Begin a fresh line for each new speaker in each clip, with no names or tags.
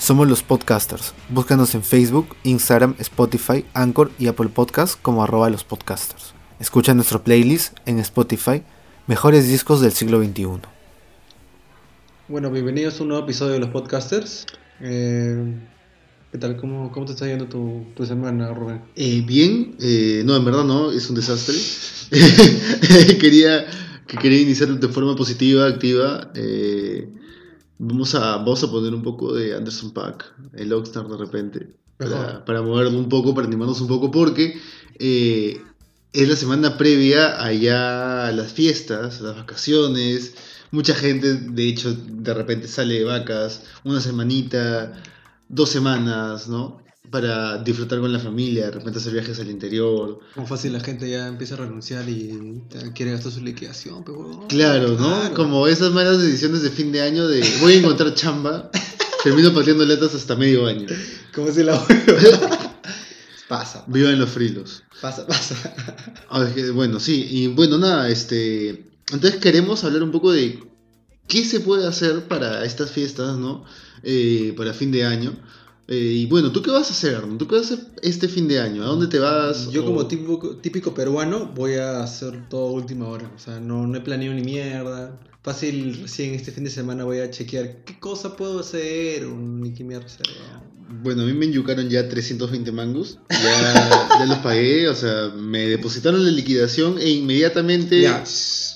Somos los podcasters. Búscanos en Facebook, Instagram, Spotify, Anchor y Apple Podcasts como arroba los podcasters. Escucha nuestro playlist en Spotify, Mejores Discos del Siglo XXI.
Bueno, bienvenidos a un nuevo episodio de los podcasters. Eh, ¿Qué tal? ¿Cómo, ¿Cómo te está yendo tu, tu semana, Rubén?
Eh, bien, eh, no, en verdad no, es un desastre. quería, que quería iniciar de forma positiva, activa. Eh, vamos, a, vamos a poner un poco de Anderson Pack, el Oxnard de repente, para, para movernos un poco, para animarnos un poco, porque eh, es la semana previa allá a las fiestas, a las vacaciones. Mucha gente, de hecho, de repente sale de vacas, una semanita, dos semanas, ¿no? Para disfrutar con la familia, de repente hacer viajes al interior.
Como fácil la gente ya empieza a renunciar y quiere gastar su liquidación, pero huevón.
Claro, ¿no?
Claro.
Como esas malas decisiones de fin de año de voy a encontrar chamba, termino pateando letras hasta medio año.
Como si la Pasa,
Viva en los frilos.
pasa, pasa.
Ah, bueno, sí, y bueno, nada, este. Entonces queremos hablar un poco de qué se puede hacer para estas fiestas, ¿no? Eh, para fin de año. Eh, y bueno, ¿tú qué vas a hacer? ¿Tú qué vas a hacer este fin de año? ¿A dónde te vas?
Yo
O-
como típico, típico peruano voy a hacer todo última hora. O sea, no, no he planeado ni mierda. Fácil, recién este fin de semana voy a chequear qué cosa puedo hacer o ni qué mierda hacer.
Bueno, a mí me enyucaron ya 320 mangos. Ya, ya los pagué, o sea, me depositaron la liquidación e inmediatamente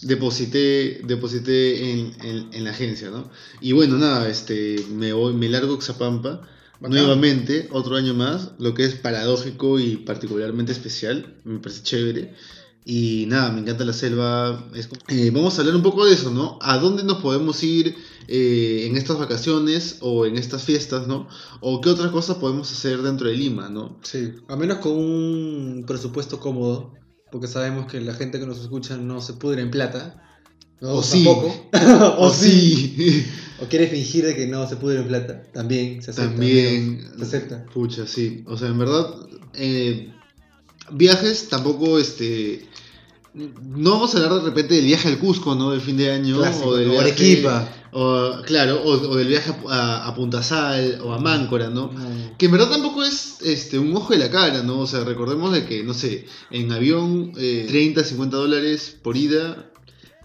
deposité, deposité en, en- en la agencia, ¿no? Y bueno, nada, este, me voy, me largo a Xapampa.
Bacán.
Nuevamente, otro año más, lo que es paradójico y particularmente especial, me parece chévere. Y nada, me encanta la selva. es eh, vamos a hablar un poco de eso, ¿no? ¿A dónde nos podemos ir eh, en estas vacaciones o en estas fiestas, ¿no? O qué otras cosas podemos hacer dentro de Lima, ¿no?
Sí, a menos con un presupuesto cómodo, porque sabemos que la gente que nos escucha no se pudre en plata.
O sí. O sí,
O quiere fingir de que no se pudre en plata. También se acepta.
también.
Se acepta.
Pucha, sí. O sea, en verdad, eh, viajes tampoco, este... No vamos a hablar de repente del viaje al Cusco, ¿no? Del fin de año.
Clásico,
o del viaje-
Arequipa.
O, claro, o, o del viaje a, a Punta Sal o a Máncora, ¿no?
No.
Que en verdad tampoco es este, un ojo de la cara, ¿no? O sea, recordemos de que, no sé, en avión eh, 30, 50 dólares por ida.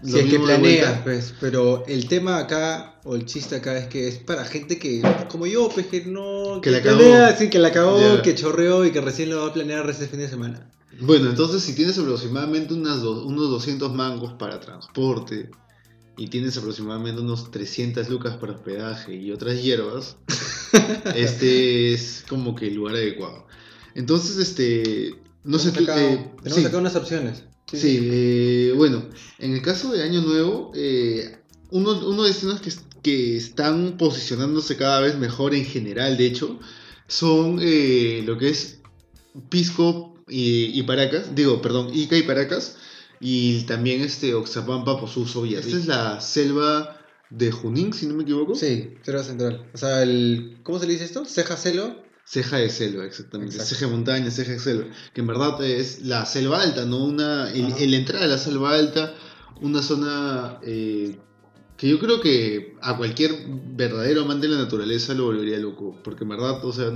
Si
lo
es que planeas, pues, pero el tema acá, o el chiste acá, es que es para gente que, como yo, pues, que no...
Que la
planea,
cagó.
sí, que la cagó,
Ya.
que chorreó y que recién lo va a planear este fin de semana.
Bueno, entonces si tienes aproximadamente unas do- unos 200 mangos para transporte y tienes aproximadamente unos 300 lucas para hospedaje y otras hierbas, este es como que el lugar adecuado. Entonces, este, no sé tú... Eh,
tenemos
sí.
acá unas opciones.
Sí, eh, bueno, en el caso de Año Nuevo, eh, uno, uno de destinos que, que están posicionándose cada vez mejor en general, de hecho, son eh, lo que es Pisco y, y Paracas, digo, perdón, Ica y Paracas, y también este Oxapampa, Posuso y Esta es la selva de Junín, si no me equivoco.
Sí, Selva Central. O sea, el. ¿Cómo se le dice esto? Ceja celo.
Ceja de selva, exactamente.
Exacto.
Ceja de montaña, ceja de selva. Que en verdad es la selva alta, ¿no? Una, el, el entrada a la selva alta, una zona eh, que yo creo que a cualquier verdadero amante de la naturaleza lo volvería loco. Porque en verdad, o sea,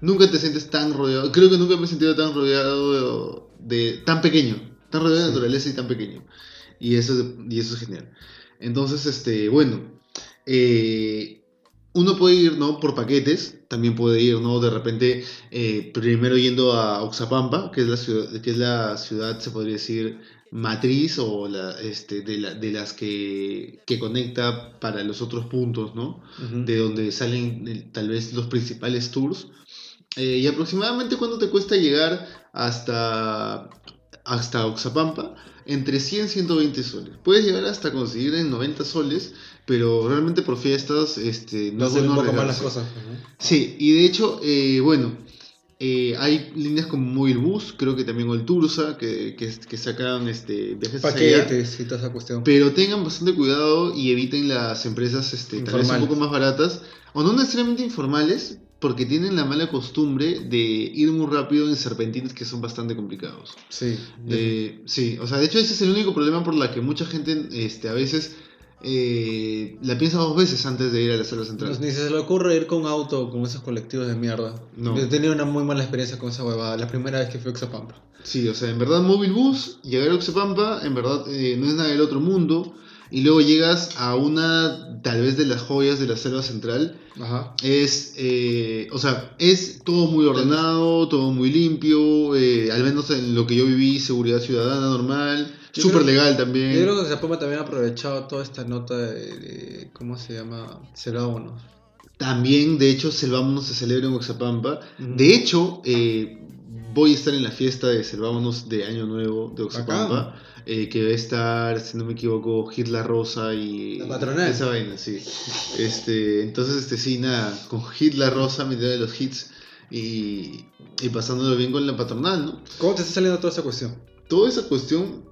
nunca te sientes tan rodeado. Creo que nunca me he sentido tan rodeado de, de- tan pequeño. Tan rodeado de naturaleza y tan pequeño. Y eso, es- y eso es genial. Entonces, este, bueno. eh, uno puede ir, ¿no? Por paquetes, también puede ir, ¿no? De repente, eh, primero yendo a Oxapampa, que es la ciudad, que es la ciudad, se podría decir, matriz o la, este, de, la- de las que, que conecta para los otros puntos, ¿no? De donde salen tal vez los principales tours. Eh, y aproximadamente cuánto te cuesta llegar hasta, hasta Oxapampa, entre 100 y 120 soles. Puedes llegar hasta conseguir en 90 soles, pero realmente por fiestas este,
No
es
hacer un
bueno
poco más las cosas.
Sí, y de hecho, eh, bueno, eh, hay líneas como Movilbus, creo que también Oltursa, que, que, que sacan este, viajes hacia allá.
Paquetes y toda esa cuestión.
Pero tengan bastante cuidado y eviten las empresas este, tal vez un poco más baratas, o no necesariamente informales, porque tienen la mala costumbre de ir muy rápido en serpentines que son bastante complicados.
Sí.
Eh, sí, o sea, de hecho ese es el único problema por la que mucha gente este, a veces eh, la piensa dos veces antes de ir a la selva central.
Pues ni se le ocurre ir con auto con esos colectivos de mierda.
No.
He tenido una muy mala experiencia con esa huevada. La primera vez que fui a Oxapampa.
Sí, o sea, en verdad Móvil Bus, llegar a Oxapampa, en verdad eh, no es nada del otro mundo. Y luego llegas a una, tal vez de las joyas de la selva central.
Ajá.
Es, eh, o sea, es todo muy ordenado, todo muy limpio. eh, al menos en lo que yo viví, seguridad ciudadana normal. Súper legal también.
Yo creo que Oxapampa también ha aprovechado toda esta nota de, de- ¿cómo se llama? Selvámonos.
También, de hecho, Selvámonos se celebra en Oxapampa. De hecho, eh, voy a estar en la fiesta de Selvámonos de Año Nuevo de Oxapampa. eh, que va a estar, si no me equivoco, Hitler Rosa y.
La patronal.
Esa vaina, sí. Este, entonces, este, sí, nada, con Hitler Rosa, metiendo de los hits y, y pasándolo bien con la patronal, ¿no?
¿Cómo te está saliendo toda esa cuestión?
Toda esa cuestión.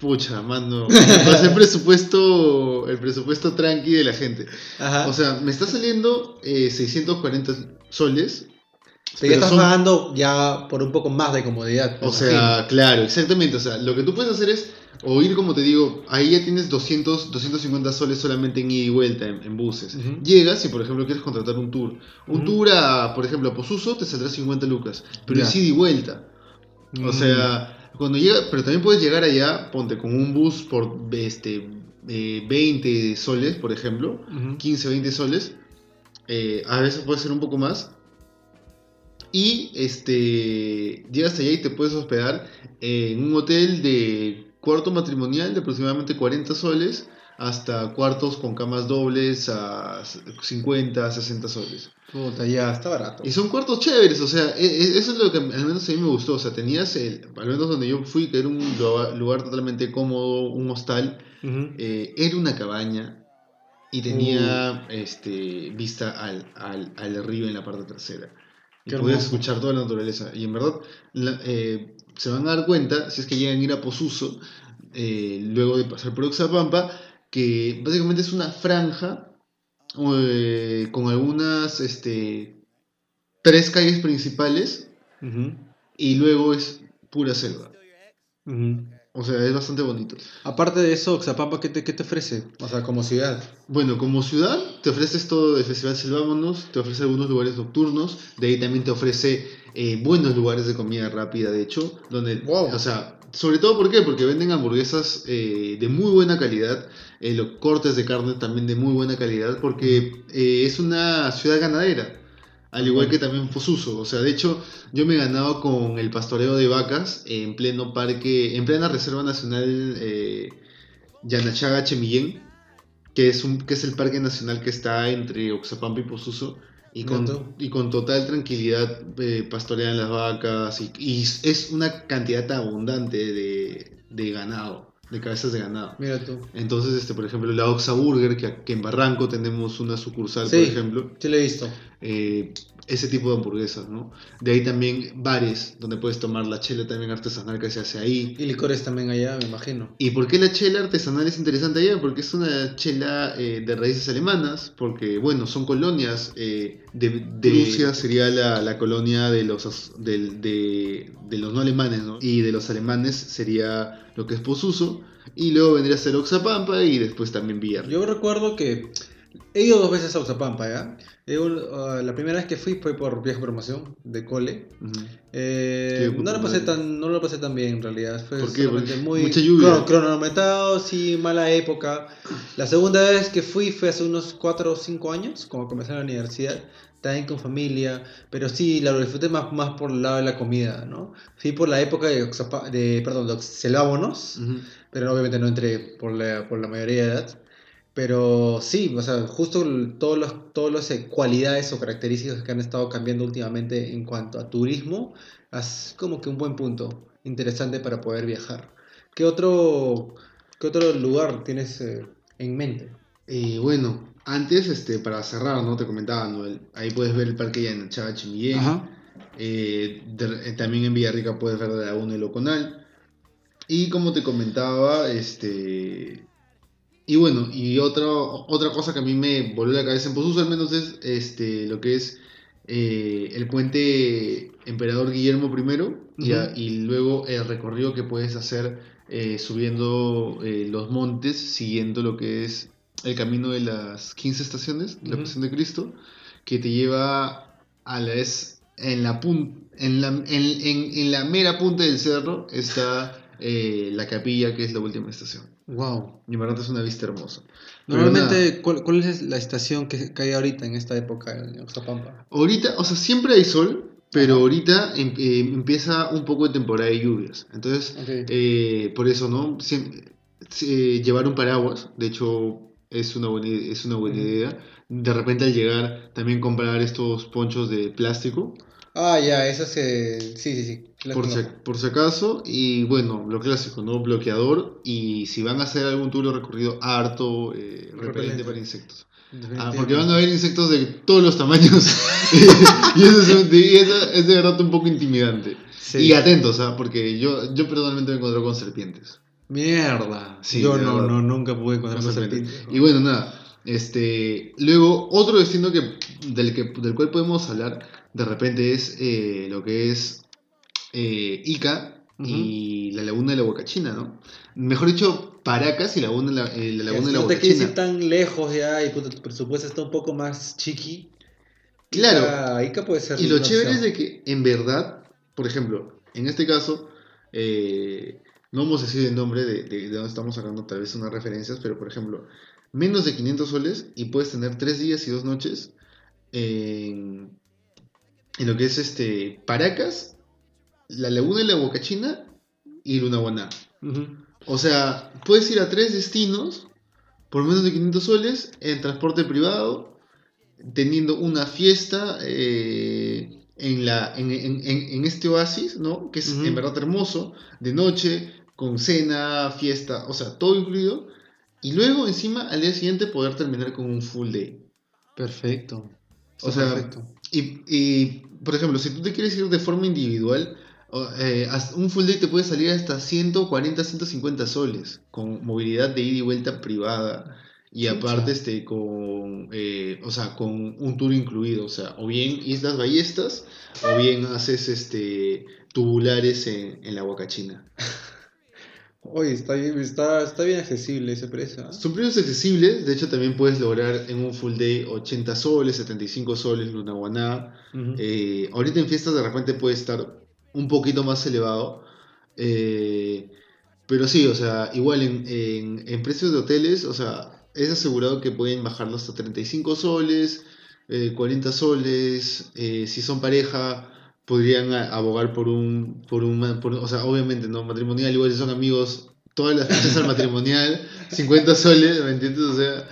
Pucha, mano. Va a ser presupuesto. El presupuesto tranqui de la gente.
Ajá.
O sea, me está saliendo eh, 640 soles.
Pero ya estás
son-
pagando ya por un poco más de comodidad.
O sea, claro, exactamente. O sea, lo que tú puedes hacer es, o ir como te digo, ahí ya tienes 200, 250 soles solamente en ida y vuelta en, en buses.
Ujú.
Llegas y, por ejemplo, quieres contratar un tour. Un tour a, por ejemplo, a Posuso te saldrá 50 lucas. Pero es ida y vuelta. O sea, cuando llega, pero también puedes llegar allá, ponte con un bus por este, eh, 20 soles, por ejemplo.
Mm, Ujú.
15, 20 soles. eh, a veces puede ser un poco más. Y este llegas allá y te puedes hospedar en un hotel de cuarto matrimonial de aproximadamente 40 soles hasta cuartos con camas dobles a 50, 60 soles.
Puta, ya, está barato.
Y son cuartos chéveres, o sea, e- e- eso es lo que al menos a mí me gustó. O sea, tenías, el, al menos donde yo fui, que era un lugar, totalmente cómodo, un hostal, eh, era una cabaña y tenía este, vista al, al, al río en la parte trasera. Y podías escuchar toda la naturaleza. Y en verdad la- eh, se van a dar cuenta, si es que llegan a ir a Posuso, eh, luego de pasar por Oxapampa, que básicamente es una franja eh, con algunas este, tres calles principales y luego es pura selva. O sea, es bastante bonito.
Aparte de eso, Oxapampa, ¿qué te, ¿qué te ofrece? O sea, como ciudad.
Bueno, como ciudad te ofreces todo del Festival Selvámonos, te ofrece algunos lugares nocturnos, de ahí también te ofrece eh, buenos lugares de comida rápida, de hecho, donde,
Wow.
o sea, sobre todo ¿por qué? Porque venden hamburguesas eh, de muy buena calidad, eh, los cortes de carne también de muy buena calidad, porque eh, es una ciudad ganadera. Al igual que también Posuso, o sea, de hecho, yo me he ganado con el pastoreo de vacas en pleno parque, en plena reserva nacional eh, Yanachaga Chemillén, que es, un, que es el parque nacional que está entre Oxapampa y Posuso, y con, y con total tranquilidad eh, pastorean las vacas, y, y es una cantidad abundante de, de ganado, de cabezas de ganado.
Mira tú.
Entonces, este, por ejemplo, la Oxa Burger, que, que en Barranco tenemos una sucursal,
Sí.
por ejemplo,
Sí, lo he visto.
eh, ese tipo de hamburguesas, ¿no? De ahí también bares, donde puedes tomar la chela también artesanal que se hace ahí.
Y licores también allá, me imagino.
¿Y por qué la chela artesanal es interesante allá? Porque es una chela eh, de raíces alemanas, porque, bueno, son colonias. eh, de, de Rusia sería la, la colonia de los, del- de, de los no alemanes, ¿no? Y de los alemanes sería lo que es Posuso, y luego vendría a ser Oxapampa y después también Villarreal.
Yo recuerdo que he ido dos veces a Oxapampa, ¿ya? Ah, la primera vez que fui fue por viaje de promoción de cole.
Ujú.
Eh,
Qué
no, lo pasé tan, no lo pasé tan bien en realidad. Fue
¿Por qué?
muy
mucha lluvia.
crono- cronometrado, sí, mala época. La segunda vez que fui fue hace unos 4 o 5 años, como comencé en la universidad, también con familia, pero sí, la lo disfruté más, más por el lado de la comida, ¿no? Fui por la época de, Oxapa- de perdón, de Selvámonos,
Ujú.
pero obviamente no entré por la, por la mayoría de edad. Pero sí, o sea, justo el- todos los, todas las eh, cualidades o características que han estado cambiando últimamente en cuanto a turismo, es como que un buen punto interesante para poder viajar. ¿Qué otro, qué otro lugar tienes eh, en mente?
Eh, bueno, antes, este, para cerrar, ¿no? Te comentaba, ¿no? El- ahí puedes ver el parque Chimillén. Eh, de- eh, también en Villarrica puedes ver la Laguna del Loconal. Y como te comentaba, este. Y bueno, y otra, otra cosa que a mí me volvió la cabeza en Posuso, al menos, es este, lo que es eh, el puente Emperador Guillermo I. y, luego el recorrido que puedes hacer eh, subiendo eh, los montes, siguiendo lo que es el camino de las 15 estaciones, la
Ujú.
Pasión de Cristo, que te lleva a la es en la pun- en la, en, en- en la mera punta del cerro está eh, la capilla que es la última estación.
Wow.
Y en verdad es una vista hermosa.
Normalmente, ¿cuál, cuál es la estación que, hay ahorita en esta época en Oxapampa?
Ahorita, o sea, siempre hay sol, pero ahorita em- eh, empieza un poco de temporada de lluvias. Entonces, eh, por eso, ¿no? Llevar un paraguas, de hecho, es una buena, es una buena idea. De repente al llegar, también comprar estos ponchos de plástico,
Ah, ya, esas que... Sí, sí, sí.
Por si, por si acaso. Y bueno, lo clásico, ¿no? Bloqueador. Y si van a hacer algún tour o recorrido, harto eh, repelente para insectos. Ah, porque van a haber insectos de todos los tamaños. y eso, es, un- y eso es de verdad un poco intimidante.
Sí.
Y atentos, ¿ah? Porque yo, yo personalmente me encontré con serpientes.
Mierda.
Sí,
Yo no, no, nunca pude encontrar
Con serpientes.
serpiente.
Y bueno, nada. Este, luego, otro destino que, del, que, del cual podemos hablar de repente es eh, lo que es eh, Ica y la laguna de la Huacachina, ¿no? Mejor dicho, Paracas y laguna, la, eh, la laguna de la
no te quieres
Huacachina.
ir tan lejos ya y puta, tu presupuesto está un poco más chiqui.
Claro.
Ica, Ica puede ser.
Y lo chévere es de que, en verdad, por ejemplo, en este caso, eh, no a decir el nombre de, de, de donde estamos sacando tal vez unas referencias, pero por ejemplo, menos de 500 soles y puedes tener tres días y dos noches en, en lo que es este Paracas, la Laguna de la Huacachina y Lunahuaná.
Ujú.
O sea, puedes ir a tres destinos por menos de 500 soles en transporte privado, teniendo una fiesta eh, en, la, en, en- este oasis, ¿no? Que es en verdad hermoso, de noche, con cena, fiesta, o sea, todo incluido. Y luego encima al día siguiente poder terminar con un full day.
Perfecto.
O sea,
perfecto.
Y, y, por ejemplo, si tú te quieres ir de forma individual, eh, un full day te puede salir hasta 140, 150 soles, con movilidad de ida y vuelta privada. Y aparte, este, con, eh, o sea, con un tour incluido, o sea, o bien Islas Ballestas, o bien haces, este, tubulares en, en la Huacachina.
Oye, está bien, está, está bien accesible ese precio. ¿ah?
Son precios accesibles, de hecho también puedes lograr en un full day 80 soles, 75 soles, Lunahuaná,
Ujú.
Eh, ahorita en fiestas de repente puede estar un poquito más elevado. eh, pero sí, o sea, igual en, en- precios de hoteles, o sea, es asegurado que pueden bajarlo hasta 35 soles, eh, 40 soles. eh, si son pareja, podrían abogar por un, por un, por- o sea, obviamente, ¿no? Matrimonial, igual si son amigos, todas las fechas al matrimonial, 50 soles, ¿me entiendes? O sea,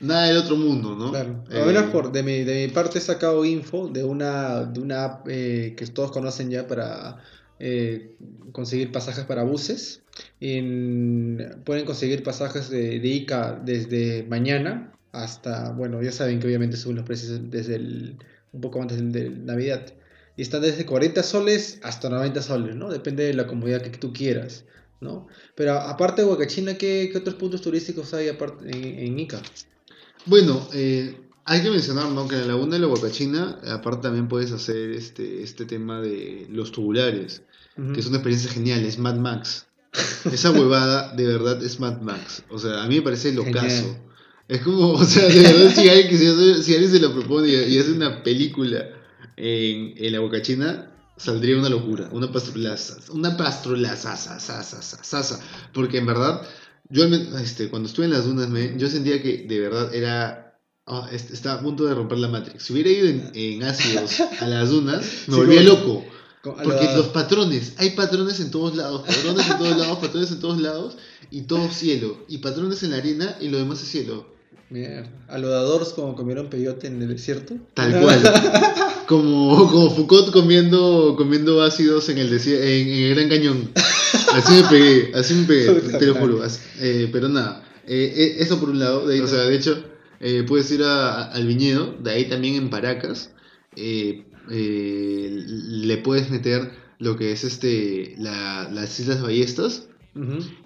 nada del otro mundo, ¿no?
Claro.
Eh,
A ver, por, de, mi, de mi parte he sacado info de una, de una app eh, que todos conocen ya para eh, conseguir pasajes para buses. En- pueden conseguir pasajes de, de Ica desde mañana hasta, bueno, ya saben que obviamente suben los precios desde el, un poco antes de, de Navidad. Y están desde 40 soles hasta 90 soles, ¿no? Depende de la comodidad que tú quieras, ¿no? Pero aparte de Huacachina, ¿qué, qué otros puntos turísticos hay aparte en, en Ica?
Bueno, eh, hay que mencionar ¿no? que en la Laguna de la Huacachina, aparte también puedes hacer este, este tema de los tubulares, que es una experiencia genial, es Mad Max. Esa huevada de verdad es Mad Max. O sea, a mí me parece locazo. Es como, o sea, de verdad, si alguien, quisiera- si alguien se lo propone y, y hace una película en, en la Huacachina, saldría una locura, una pastrulaza, una pastrulaza, sa, sa, sa, sa, sa, sa. porque en verdad, yo este, cuando estuve en las dunas, me- yo sentía que de verdad era, est- estaba a punto de romper la Matrix. Si hubiera ido en, en ácidos a las dunas, me
Sí,
volvía loco. Porque
la-
los patrones, hay patrones en todos lados, patrones en todos lados, patrones en todos lados, y todo cielo, y patrones en la arena, y lo demás es cielo.
Mierda. A los dadores como comieron peyote en el desierto.
Tal cual. Como, como Foucault comiendo, comiendo ácidos en el, en, en el Gran Cañón. Así me pegué, así me pegué, te lo juro. así- eh, pero nada, eh, eh, eso por un lado. de ahí- o sea, de hecho, eh, puedes ir a- al viñedo, de ahí también en Paracas. eh, le puedes meter lo que es este la- las Islas Ballestas.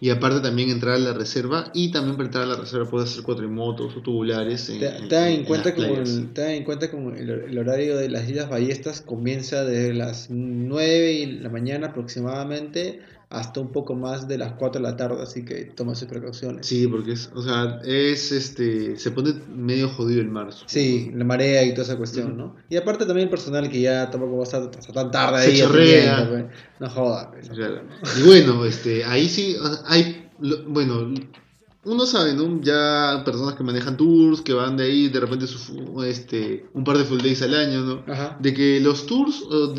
Y aparte también entrar a la reserva. Y también para entrar a la reserva puedes hacer cuatrimotos o tubulares. En,
Te,
en-
te dan en
en
cuenta
las
como
playas.
el, te dan en cuenta como el, el horario de las Islas Ballestas comienza desde las 9 de la mañana aproximadamente hasta un poco más de las 4 de la tarde, así que toma sus precauciones.
Sí, porque es, o sea, es este, se pone medio jodido el mar. supongo.
Sí, la marea y toda esa cuestión, ¿no? Y aparte también el personal que ya tampoco va a estar hasta tan tarde
Se
ahí.
chorrea.
pues. No joda, pues, no
Claro.
joda, ¿no?
Y bueno, este, ahí sí hay, lo- bueno, uno sabe, ¿no? Ya personas que manejan tours, que van de ahí de repente su, este, un par de full days al año, ¿no?
Ajá.
De que los tours, o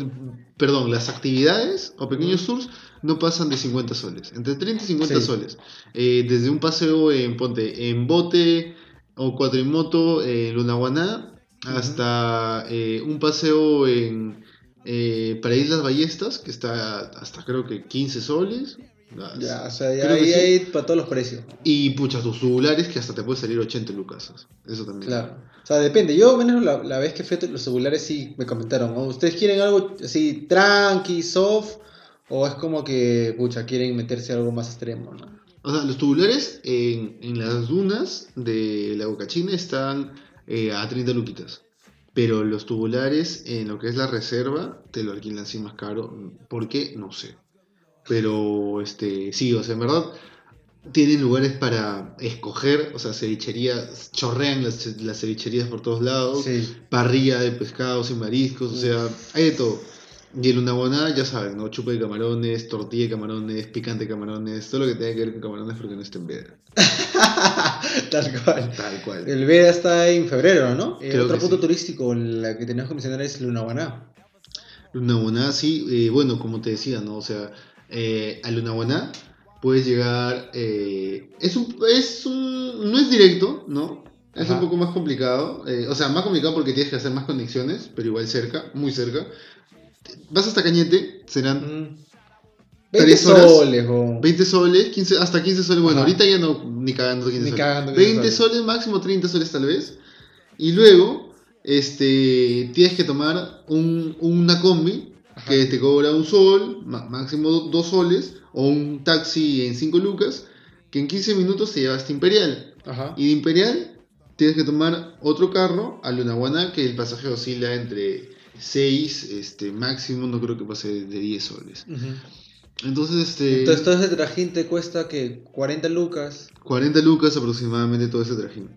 perdón, las actividades o pequeños
Ujú.
tours no pasan de 50 soles, entre 30 y 50
Sí.
soles. Eh, desde un paseo en, ponte, en bote o cuatrimoto en Lunaguaná
Ujú.
hasta eh, un paseo en eh, para Islas Ballestas, que está hasta creo que 15 soles. Ah,
Ya, o sea, ya ahí
sí.
hay para todos los precios.
Y pucha, tus celulares que hasta te puede salir 80 lucas. Eso también.
Claro. O sea, depende. Yo, menos la, la vez que fui a los celulares, sí me comentaron. ¿no? ¿Ustedes quieren algo así tranqui, soft? ¿O es como que, pucha, quieren meterse a algo más extremo, ¿no?
O sea, los tubulares en, en las dunas de la Bocachina están eh, a 30 luquitas. Pero los tubulares en lo que es la reserva te lo alquilan así más caro. ¿Por qué? No sé. Pero este sí, o sea, en verdad tienen lugares para escoger. O sea, cevicherías, chorrean las, las cevicherías por todos lados.
Sí.
Parrilla de pescados y mariscos. O sea, hay de todo. Y el unaboná, ya saben, ¿no? Chupa de camarones, tortilla de camarones, picante de camarones, todo lo que tenga que ver con camarones porque no está en veda.
Tal cual.
Tal cual.
El Veda está en febrero, ¿no?
Creo
otro punto
sí.
turístico la que tenemos que mencionar es Lunaguaná.
Lunaguaná, sí, eh, bueno, como te decía, ¿no? O sea, eh, a Lunaguaná puedes llegar. eh, es un. Es un. No es directo, ¿no? Es
Ajá.
un poco más complicado. eh, o sea, más complicado porque tienes que hacer más conexiones, pero igual cerca, muy cerca. Vas hasta Cañete, serán
Mm. 20
Tres horas.
soles, o...
20 soles, 15, hasta 15 soles. Bueno,
Ajá.
ahorita ya no, ni cagando 15
Ni
soles.
cagando 15
20
soles.
soles, máximo 30 soles tal vez. Y luego, este, tienes que tomar un, una combi
Ajá.
que te cobra un sol, máximo do- dos soles, o un taxi en 5 lucas, que en 15 minutos te lleva hasta Imperial.
Ajá.
Y de Imperial tienes que tomar otro carro a Lunaguaná, que el pasaje oscila entre 6, este, máximo, no creo que pase de 10 soles. Entonces, este...
Entonces todo ese trajín te cuesta que 40 lucas.
40 lucas aproximadamente todo ese trajín.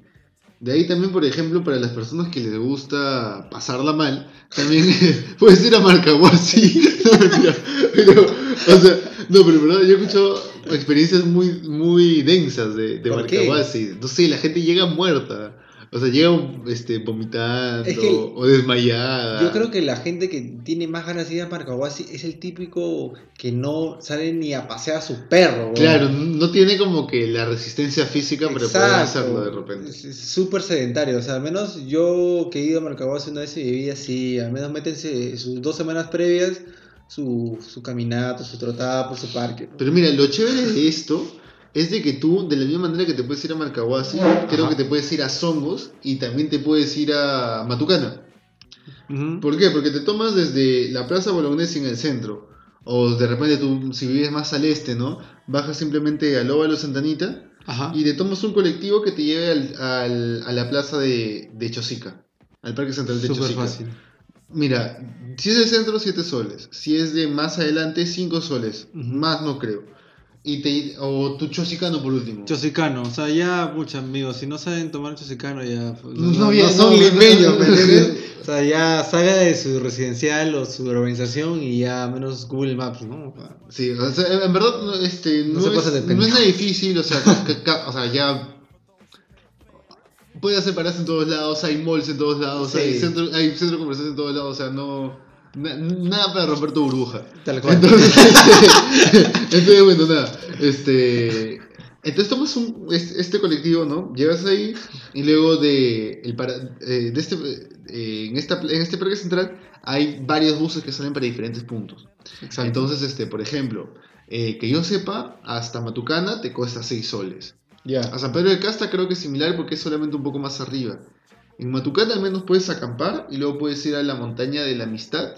De ahí también, por ejemplo, para las personas que les gusta pasarla mal, también puedes ir a Marcahuasi. No. Pero, o sea, no, pero verdad, yo he escuchado experiencias muy, muy densas de, de. Marcahuasi. No sé, la gente llega muerta. O sea, llega este, vomitando
Es que
o desmayada.
Yo creo que la gente que tiene más ganas de ir a Marcahuasi es el típico que no sale ni a pasear a su perro.
Claro, no tiene como que la resistencia física para poder hacerlo de repente.
Es súper sedentario. O sea, al menos yo que he ido a Marcahuasi una vez en mi vida, sí, al menos métense sus dos semanas previas su, su caminata, su trotada por su parque.
Pero mira, lo chévere de esto es de que tú, de la misma manera que te puedes ir a Marcahuasi, creo
Ajá.
que te puedes ir a Songos y también te puedes ir a Matucana. ¿Por qué? Porque te tomas desde la Plaza Bolognesi en el centro. O de repente tú, si vives más al este, ¿no? Bajas simplemente al Óvalo Santanita
Ajá.
y te tomas un colectivo que te lleve al- al- a la plaza de, de Chosica. Al Parque Central de Chosica.
fácil.
Mira, si es del centro, 7 soles. Si es de más adelante, 5 soles. Más no creo. Y te, o tu chosicano por último.
Chosicano, o sea, ya, muchos amigos, si no saben tomar chosicano, ya. pues,
No,
no,
ya,
no son
no,
limeños. O sea, ya salga de su residencial o su urbanización y ya menos Google Maps, ¿no?
Sí, o sea, en verdad no, este,
No
es,
de
no es nada difícil, o sea, o sea, ya puedes separarse en todos lados, hay malls en todos lados,
Sí.
hay centro, hay centro conversación en todos lados, o sea, no nada para romper tu burbuja.
Tal cual.
Entonces, entonces, bueno, nada, este, entonces tomas un, este, este colectivo, ¿no? Llegas ahí y luego de, el para, eh, de este, eh, en, esta, en este parque central hay varios buses que salen para diferentes puntos.
Exacto.
Entonces, este, por ejemplo, eh, que yo sepa, hasta Matucana te cuesta 6 soles.
ya.
A San Pedro de Casta creo que es similar porque es solamente un poco más arriba. En Matucana al menos puedes acampar y luego puedes ir a la montaña de la amistad,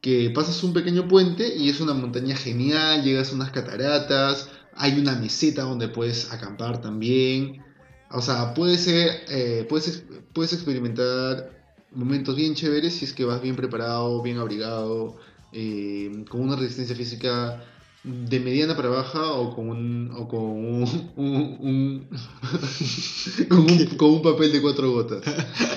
que pasas un pequeño puente y es una montaña genial, llegas a unas cataratas, hay una meseta donde puedes acampar también. O sea, puede ser, eh, puedes, puedes experimentar momentos bien chéveres si es que vas bien preparado, bien abrigado, eh, con una resistencia física de mediana para baja o con un o con un, un- un- con, un con un papel de cuatro gotas.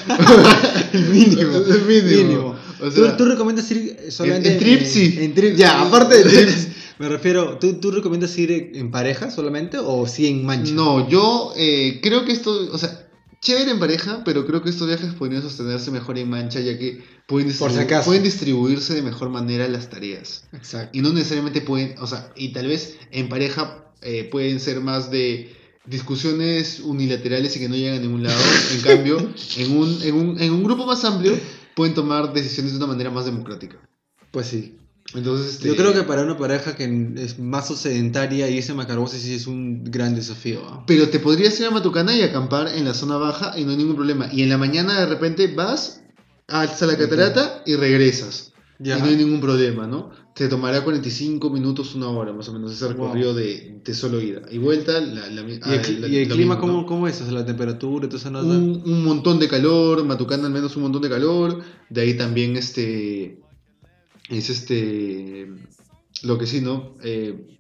mínimo.
El mínimo.
mínimo.
O
¿Tú,
sea,
tú recomiendas ir solamente
en trips, sí.
En trips,
Ya, aparte de trips.
Me refiero, ¿tú, ¿tú recomiendas ir en pareja solamente o sí en mancha?
No, yo eh, creo que esto, o sea, chévere en pareja, pero creo que estos viajes podrían sostenerse mejor en mancha, ya que pueden,
si
distribuirse de mejor manera las tareas.
Exacto.
Y no necesariamente pueden, o sea, y tal vez en pareja eh, pueden ser más de discusiones unilaterales y que no llegan a ningún lado. En cambio, en un, en un, en un grupo más amplio pueden tomar decisiones de una manera más democrática.
Pues sí.
Entonces, este,
Yo creo que para una pareja que es más sedentaria y ese macarboce sí es un gran desafío. ¿ah?
Pero te podrías ir a Matucana y acampar en la zona baja y no hay ningún problema. Y en la mañana de repente vas hasta la catarata y regresas.
Ya.
Y no hay ningún problema, ¿no? Te tomará 45 minutos, una hora más o menos ese recorrido de, de solo ida. Y vuelta, la, la,
¿Y el,
ah, la-
y el clima
mismo,
cómo,
¿no?
cómo es? O sea, la temperatura, toda esa nota.
un, un montón de calor, Matucana al menos un montón de calor, de ahí también este es este lo que sí, ¿no? Eh,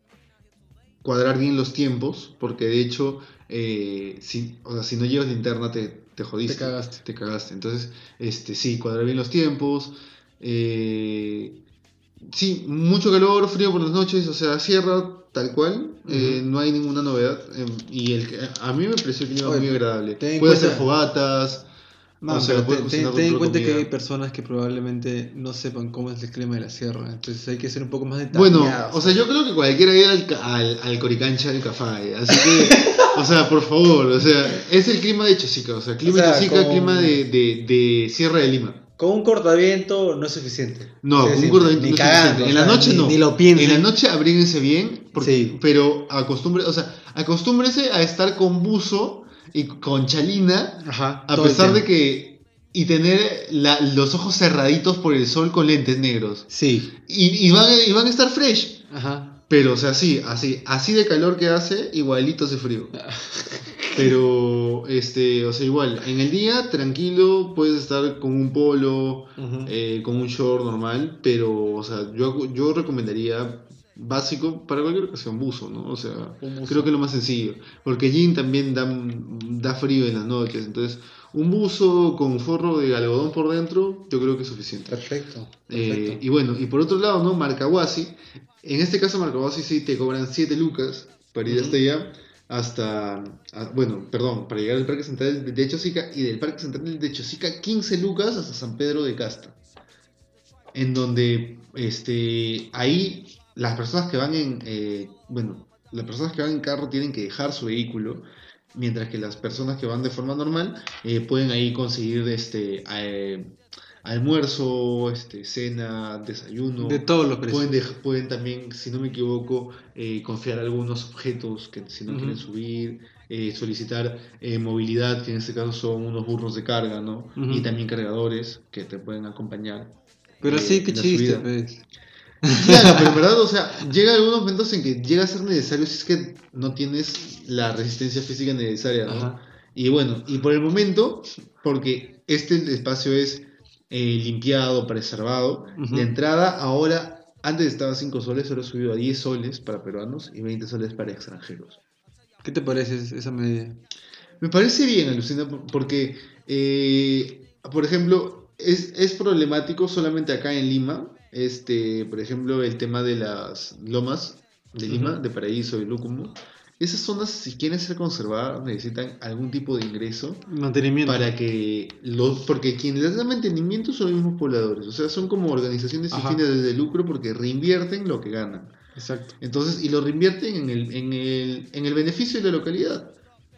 cuadrar bien los tiempos, porque de hecho eh, si, o sea, si no llevas linterna te, te jodiste.
Te cagaste.
Te cagaste. Entonces, este sí, cuadrar bien los tiempos. eh, sí, mucho calor, frío por las noches, o sea, sierra tal cual, eh, no hay ninguna novedad. eh, y el, a mí me pareció el clima
Oye,
muy agradable.
ten en
Puede
cuenta-
hacer fogatas.
Man,
o sea,
cuenta que hay personas que probablemente no sepan cómo es el clima de la sierra. Entonces hay que ser un poco más detallados.
Bueno, o sea, yo creo que cualquiera ir al, al, al Coricancha del Café, así que, o sea, por favor, o sea, es el clima de Chosica, o sea, clima
O sea,
de Chosica,
con-
clima de, de, de Sierra de Lima.
Con un cortaviento no es suficiente.
No, con un cortaviento
ni
no es
cagando,
suficiente.
o
En la noche
ni-
no.
Ni lo piensen.
En la noche abríguense bien, porque-
Sí.
pero acostumbre, o sea, acostúmbrese a estar con buzo y con chalina,
Ajá.
a pesar de que y tener la- los ojos cerraditos por el sol con lentes negros.
Sí.
Y, y van, y van a estar fresh.
Ajá.
Pero, o sea, sí, así, así de calor que hace, igualito hace frío. Pero, este, o sea, igual, en el día, tranquilo, puedes estar con un polo, eh, con un short normal, pero, o sea, yo, yo recomendaría básico para cualquier ocasión, buzo, ¿no? O sea, creo que es lo más sencillo. Porque jean también da, da frío en las noches, entonces, un buzo con forro de algodón por dentro, yo creo que es suficiente.
Perfecto.
Eh, y bueno, y por otro lado, ¿no? Marcahuasi. En este caso, Marcahuasi sí te cobran 7 lucas para ir
Ujú.
hasta allá. Hasta, a- bueno, perdón, para llegar al Parque Central de Chosica y del Parque Central de Chosica 15 lucas hasta San Pedro de Casta. En donde, este, ahí las personas que van en, eh, bueno, las personas que van en carro tienen que dejar su vehículo, mientras que las personas que van de forma normal eh, pueden ahí conseguir, este, eh, almuerzo, este, cena, desayuno.
de todos los precios.
Pueden, pueden también, si no me equivoco, eh, confiar algunos objetos que si no quieren subir, solicitar movilidad, que en este caso son unos burros de carga, ¿no?
Ujú.
Y también cargadores que te pueden acompañar.
Pero sí,
la
chiste.
Claro, pero en verdad, o sea, llega algunos momentos en que llega a ser necesario si es que no tienes la resistencia física necesaria, ¿no?
Ajá.
Y bueno, y por el momento, porque este espacio es eh, limpiado, preservado,
Ujú.
de entrada ahora, antes estaba 5 soles, ahora subido a 10 soles para peruanos y 20 soles para extranjeros.
¿Qué te parece esa medida?
Me parece bien, Alucina, porque, eh, por ejemplo, es, es problemático solamente acá en Lima, este, por ejemplo, el tema de las lomas de Lima, de Paraíso y Lúcumo. Esas zonas, si quieren ser conservadas, necesitan algún tipo de ingreso
Mantenimiento.
para que los porque quienes les dan mantenimiento son los mismos pobladores o sea son como organizaciones sin fines de lucro porque reinvierten lo que ganan
Exacto.
entonces y lo reinvierten en el, en el, en el beneficio de la localidad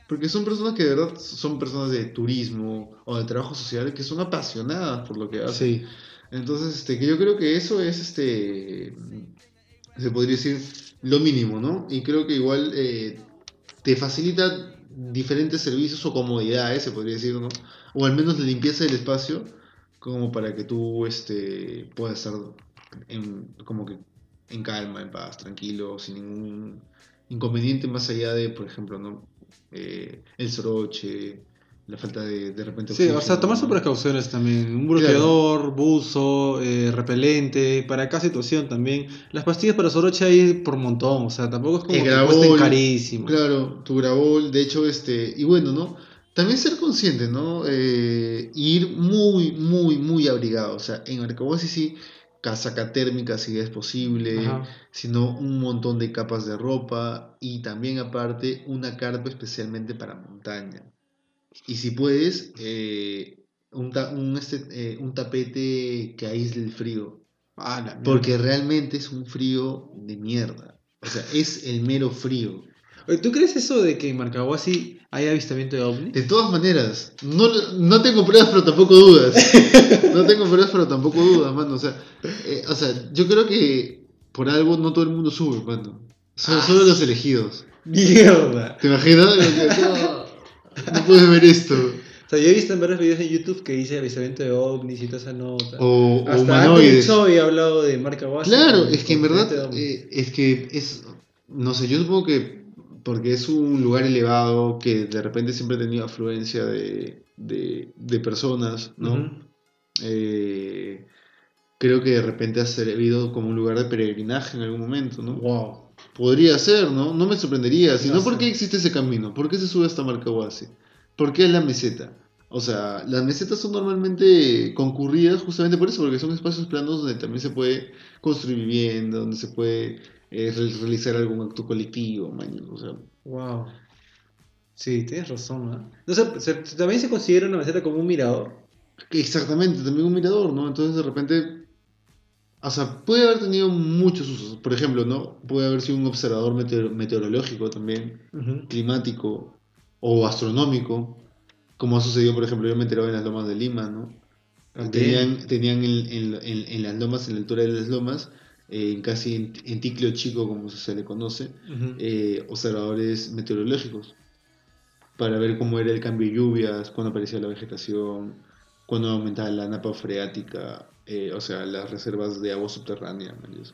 porque son personas que de verdad son personas de turismo o de trabajo social que son apasionadas por lo que hacen
Sí.
entonces este que yo creo que eso es este se podría decir lo mínimo no y creo que igual eh, te facilita diferentes servicios o comodidades, se podría decir, ¿no? O al menos la limpieza del espacio, como para que tú este, puedas estar en, como que en calma, en paz, tranquilo, sin ningún inconveniente más allá de, por ejemplo, ¿no? Eh, el soroche, la falta de, de repente
Sí, o sea,
oxígeno,
tomar sus precauciones también. Un bloqueador, buzo, eh, repelente, para cada situación también. Las pastillas para soroche hay por montón, o sea, tampoco es como
El
que cuesten carísimo.
Claro, tu grabol, de hecho, este, y bueno, ¿no? También ser consciente, ¿no? Eh, ir muy, muy, muy abrigado. O sea, en Arcahuasi sí, casaca térmica si es posible,
Ajá.
sino un montón de capas de ropa y también aparte una carpa especialmente para montaña. Y si puedes, eh, un, ta- un, este, eh, un tapete que aísle el frío.
Ah.
Porque realmente es un frío de mierda. O sea, es el mero frío.
¿Tú crees eso de que en Marcahuasi hay avistamiento de ovnis?
De todas maneras, no, no tengo pruebas, pero tampoco dudas. No tengo pruebas, pero tampoco dudas, mano. O sea, eh, o sea, yo creo que por algo no todo el mundo sube, mano. Solo,
Ah,
solo los elegidos.
Mierda.
¿Te imaginas? No, no puedes ver esto.
O sea, yo he visto en varios videos en YouTube que dice avistamiento de ovnis y toda esa nota.
O, o
Hasta
humanoides.
Choi ha hablado de Marcahuasi.
Claro, es que en verdad, eh, es que es, no sé, yo supongo que porque es un lugar elevado que de repente siempre ha tenido afluencia de, de, de personas, ¿no? Eh, creo que de repente ha servido como un lugar de peregrinaje en algún momento, ¿no?
Wow.
Podría ser, ¿no? No me sorprendería. Si
No
no,
sé.
¿por qué existe ese camino? ¿Por qué se sube hasta Marcahuasi? ¿Por qué es la meseta? O sea, las mesetas son normalmente concurridas justamente por eso, porque son espacios planos donde también se puede construir vivienda, donde se puede eh, re- realizar algún acto colectivo, man, o sea,
Wow. Sí, tienes razón, ¿no? Se- también se considera una meseta como un mirador.
exactamente, también un mirador, ¿no? Entonces de repente, o sea, puede haber tenido muchos usos. Por ejemplo, ¿no? Puede haber sido un observador meteor- meteorológico también, climático o astronómico, como ha sucedido, por ejemplo, yo me enteré en las lomas de Lima, ¿no? Tenían, tenían en, en- en- en las lomas, en la altura de las lomas, eh, en casi en, en Ticlio Chico, como se le conoce, eh, observadores meteorológicos para ver cómo era el cambio de lluvias, cuándo aparecía la vegetación, cuándo aumentaba la napa freática, eh, o sea, las reservas de agua subterránea, eso.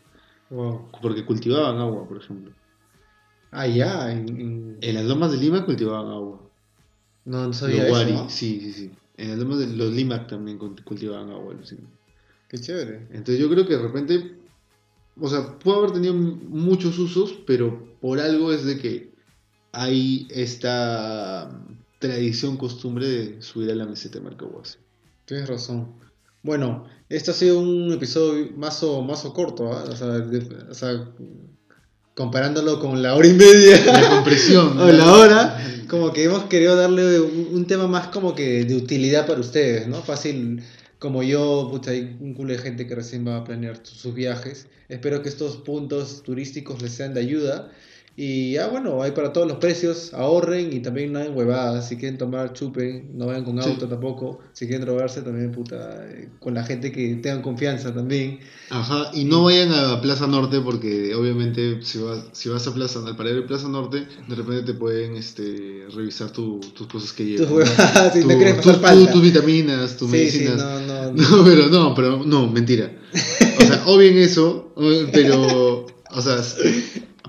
Wow.
porque cultivaban agua, por ejemplo.
Ah, ya. En, en-
En las lomas de Lima cultivaban agua.
No, no sabía
Los
eso.
Sí, sí, sí. En las lomas de los Limac también cult- cultivaban agua, alucina.
Qué chévere.
Entonces yo creo que de repente, o sea, puede haber tenido muchos usos, pero por algo es de que hay esta mm, tradición, costumbre de subir a la meseta de Marcahuasi.
Tienes razón. Bueno, este ha sido un episodio más o, más o corto, ¿ah? o, sea, de- o sea, comparándolo con la hora y media.
La compresión.
O la hora, como que hemos querido darle un, un tema más como que de utilidad para ustedes, ¿no? Fácil, como yo, hay un culo de gente que recién va a planear su- sus viajes. Espero que estos puntos turísticos les sean de ayuda. Y ya bueno, hay para todos los precios, ahorren y también no hagan huevadas. Si quieren tomar, chupen, no vayan con
Sí.
auto tampoco. Si quieren drogarse también, puta, eh, con la gente que tengan confianza también.
Ajá, y no vayan a Plaza Norte porque obviamente si vas, si vas a Plaza, al de Plaza Norte, de repente te pueden este, revisar tu- tus cosas que llevas.
Tus huevadas, si
Tu-
pasar
tu-
falta.
tus vitaminas, tus
Sí, sí,
medicinas.
no, no, no.
No, pero no, pero no, mentira. O sea, o bien eso, pero, o sea,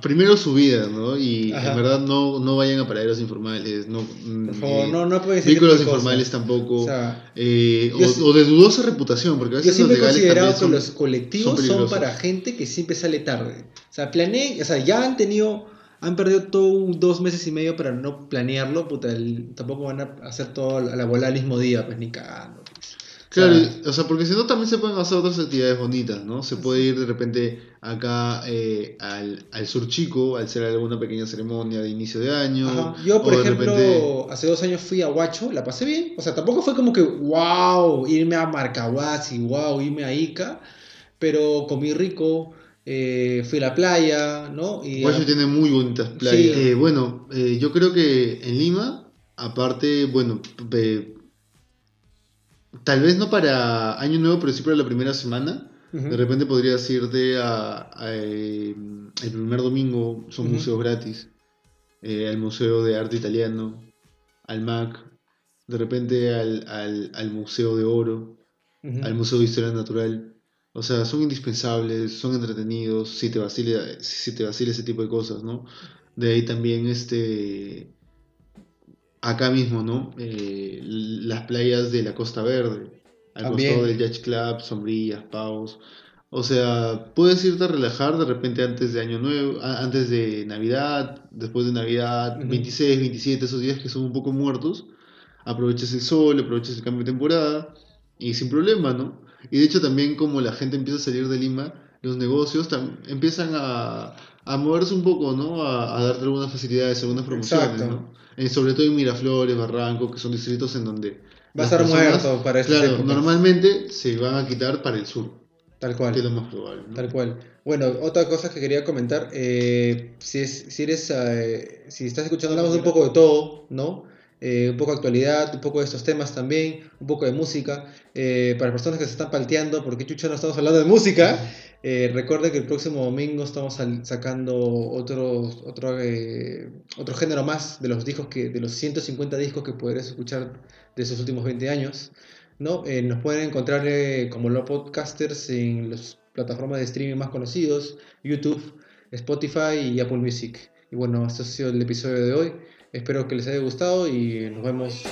primero su vida, ¿no? Y
Ajá.
en verdad no, no vayan a paraderos informales, no,
Por favor,
eh,
no, no pueden cosas.
informales tampoco,
O sea,
eh,
yo
o, de dudosa reputación, porque a
Yo
veces los
siempre he
legales
considerado que los colectivos
son
para gente que siempre sale tarde. O sea, planeen, o sea, ya han tenido, han perdido todo un- dos meses y medio para no planearlo, puta, el- tampoco van a hacer todo a la bola al mismo día, pues ni cagando.
Claro, y- o sea, porque si no también se pueden hacer otras actividades bonitas, ¿no? Se puede ir de repente acá eh, al, al sur chico, al hacer alguna pequeña ceremonia de inicio de año.
ajá. Yo, por ejemplo,
repente-
hace dos años fui a Huacho, la pasé bien. O sea, tampoco fue como que, wow, irme a Marcahuasi, wow, irme a Ica, pero comí rico, eh, fui a la playa, ¿no? Y
tiene muy bonitas playas.
Sí.
Eh, bueno, eh, yo creo que en Lima, aparte, bueno, tal vez no para Año Nuevo, pero sí para la primera semana. De repente podrías irte a, a, eh, el primer domingo, son museos gratis, eh, al Museo de Arte Italiano, al MAC, de repente al, al, al Museo de Oro, al Museo de Historia Natural. O sea, son indispensables, son entretenidos, si te vacila, si te vacila ese tipo de cosas, ¿no? De ahí también, este... acá mismo, ¿no? Eh, las playas de la Costa Verde, al
También.
costado del Yacht Club, sombrillas, pavos. O sea, puedes irte a relajar de repente antes de Año Nuevo, antes de Navidad, después de Navidad,
Ujú.
26, 27, esos días que son un poco muertos. Aprovechas el sol, aprovechas el cambio de temporada y sin problema, ¿no? Y de hecho también como la gente empieza a salir de Lima, los negocios empiezan a, a moverse un poco, ¿no? A, a darte algunas facilidades, algunas promociones. ¿no? Eh, sobre todo en Miraflores, Barranco, que son distritos en donde...
Va a estar
personas,
muerto para estas
Claro,
épocas.
normalmente se van a quitar para el sur,
Tal
que es lo
cual.
más probable. ¿no?
Tal cual. Bueno, otra cosa que quería comentar, eh, si, es, si eres, eh, si estás escuchando, hablamos un poco de todo, ¿no? Eh, un poco de actualidad, un poco de estos temas también, un poco de música. Eh, para personas que se están palteando, porque chucha no estamos hablando de música, eh, que el próximo domingo estamos sacando otro, otro, eh, otro género más de los discos que, de los 150 discos que podrás escuchar de esos últimos 20 años. ¿no? Eh, nos pueden encontrar eh, como los podcasters en las plataformas de streaming más conocidos, YouTube, Spotify y Apple Music. Y bueno, este ha sido el episodio de hoy. Espero que les haya gustado y nos vemos